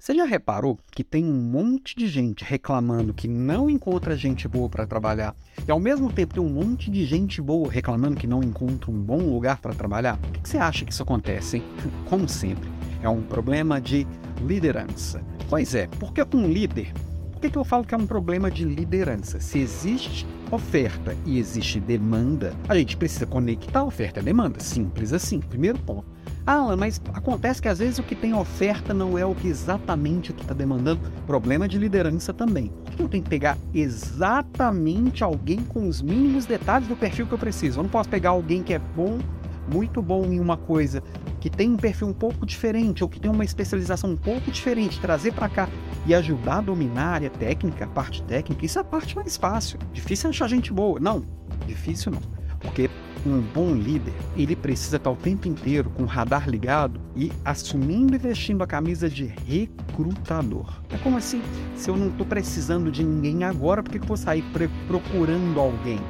Você já reparou que tem um monte de gente reclamando que não encontra gente boa para trabalhar e ao mesmo tempo tem um monte de gente boa reclamando que não encontra um bom lugar para trabalhar? Por que você acha que isso acontece, hein? Como sempre, é um problema de liderança. Pois é, porque um líder por que, que eu falo que é um problema de liderança? Se existe oferta e existe demanda, a gente precisa conectar oferta e demanda. Simples assim. Primeiro ponto. Ah, mas acontece que às vezes o que tem oferta não é o que exatamente que está demandando. Problema de liderança também. Eu tenho que pegar exatamente alguém com os mínimos detalhes do perfil que eu preciso? Eu não posso pegar alguém que é bom, muito bom em uma coisa, que tem um perfil um pouco diferente ou que tem uma especialização um pouco diferente, trazer para cá e ajudar a dominar a área técnica, a parte técnica, isso é a parte mais fácil. Difícil é achar gente boa. Não, difícil não. Porque um bom líder, ele precisa estar o tempo inteiro com o radar ligado e assumindo e vestindo a camisa de recrutador. É como assim? Se eu não estou precisando de ninguém agora, por que eu vou sair procurando alguém?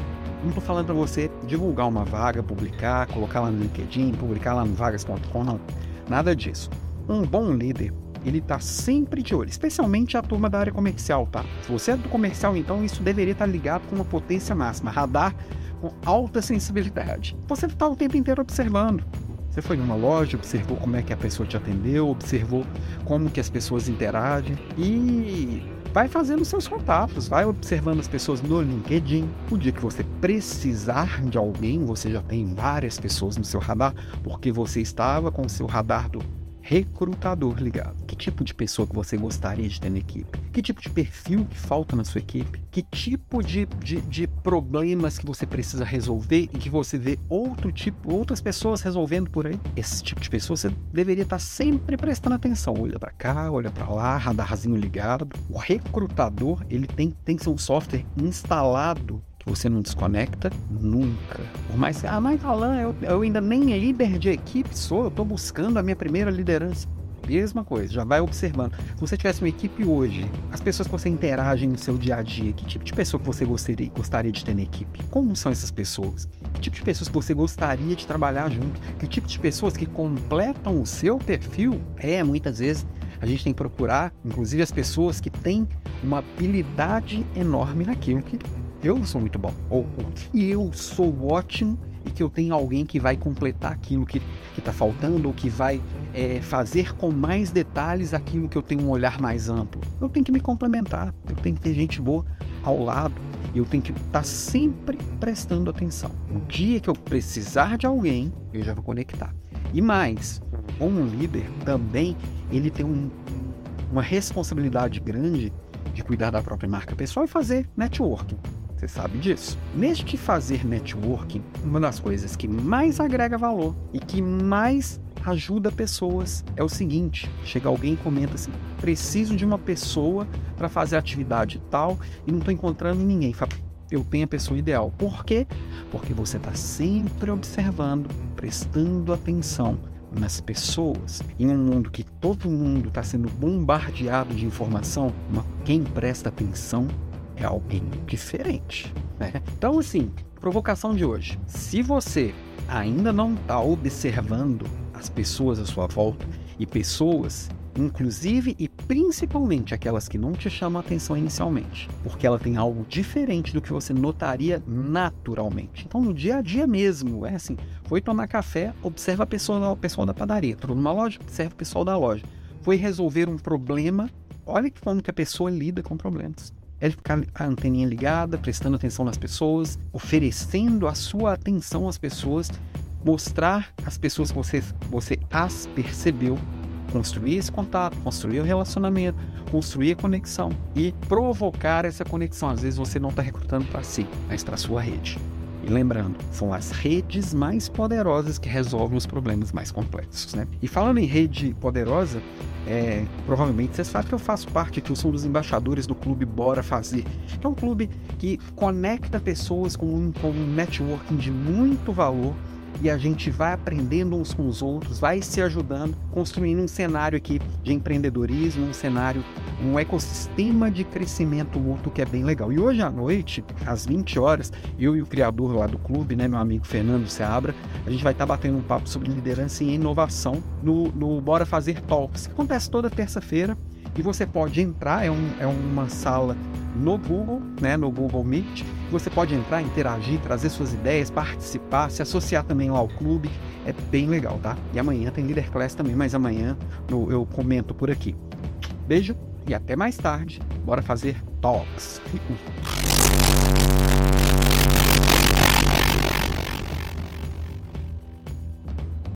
Não estou falando para você divulgar uma vaga, publicar, colocar lá no LinkedIn, publicar lá no vagas.com, não. Nada disso. Um bom líder, ele está sempre de olho, especialmente a turma da área comercial, tá? Se você é do comercial, então isso deveria estar tá ligado com uma potência máxima, radar com alta sensibilidade. Você está o tempo inteiro observando. Você foi numa loja, observou como é que a pessoa te atendeu, observou como que as pessoas interagem e vai fazendo seus contatos, vai observando as pessoas no LinkedIn. O dia que você precisar de alguém, você já tem várias pessoas no seu radar, porque você estava com o seu radar do recrutador ligado. Que tipo de pessoa que você gostaria de ter na equipe? Que tipo de perfil que falta na sua equipe? Que tipo de, de, de problemas que você precisa resolver e que você vê outro tipo, outras pessoas resolvendo por aí? Esse tipo de pessoa você deveria estar sempre prestando atenção. Olha para cá, olha para lá, radarzinho ligado. O recrutador, ele tem, tem que ser um software instalado você não desconecta nunca. Por mais ah, mas Alan, eu, eu ainda nem líder de equipe sou, eu estou buscando a minha primeira liderança. Mesma coisa, já vai observando. Se você tivesse uma equipe hoje, as pessoas que você interage no seu dia a dia, que tipo de pessoa que você gostaria, gostaria de ter na equipe? Como são essas pessoas? Que tipo de pessoas que você gostaria de trabalhar junto? Que tipo de pessoas que completam o seu perfil? É, muitas vezes a gente tem que procurar, inclusive as pessoas que têm uma habilidade enorme naquilo que eu sou muito bom, ou, que eu sou ótimo e que eu tenho alguém que vai completar aquilo que está faltando, ou que vai é, fazer com mais detalhes aquilo que eu tenho um olhar mais amplo. Eu tenho que me complementar, eu tenho que ter gente boa ao lado, eu tenho que estar tá sempre prestando atenção. No dia que eu precisar de alguém, eu já vou conectar. E mais, um líder também, ele tem um, uma responsabilidade grande de cuidar da própria marca pessoal e fazer networking. Você sabe disso. Neste fazer networking, uma das coisas que mais agrega valor e que mais ajuda pessoas é o seguinte: chega alguém e comenta assim, preciso de uma pessoa para fazer atividade tal e não estou encontrando ninguém. Fala, eu tenho a pessoa ideal. Por quê? Porque você está sempre observando, prestando atenção nas pessoas. Em um mundo que todo mundo está sendo bombardeado de informação, quem presta atenção é alguém diferente. Né? Então, assim, provocação de hoje. Se você ainda não está observando as pessoas à sua volta e pessoas, inclusive e principalmente aquelas que não te chamam a atenção inicialmente, porque ela tem algo diferente do que você notaria naturalmente. Então, no dia a dia mesmo, é assim: foi tomar café, observa a pessoa, o pessoal da padaria. Entrou numa loja, observa o pessoal da loja. Foi resolver um problema, olha como que a pessoa lida com problemas é ficar a anteninha ligada, prestando atenção nas pessoas, oferecendo a sua atenção às pessoas, mostrar às pessoas que você, você as percebeu, construir esse contato, construir o relacionamento, construir a conexão e provocar essa conexão. Às vezes você não está recrutando para si, mas para sua rede. E lembrando, são as redes mais poderosas que resolvem os problemas mais complexos. Né? E falando em rede poderosa, é, provavelmente você sabe que eu faço parte aqui, eu sou um dos embaixadores do clube Bora Fazer, que é um clube que conecta pessoas com um, com um networking de muito valor e a gente vai aprendendo uns com os outros, vai se ajudando, construindo um cenário aqui de empreendedorismo, um cenário, um ecossistema de crescimento mútuo que é bem legal. E hoje à noite, às 20 horas, eu e o criador lá do clube, né, meu amigo Fernando Seabra, a gente vai estar tá batendo um papo sobre liderança e inovação no, no Bora Fazer Talks, que acontece toda terça-feira E você pode entrar, é, um, é uma sala no Google, né, no Google Meet. Você pode entrar, interagir, trazer suas ideias, participar, se associar também lá ao clube. É bem legal, tá? E amanhã tem Leader Class também, mas amanhã eu, eu comento por aqui. Beijo e até mais tarde. Bora fazer talks.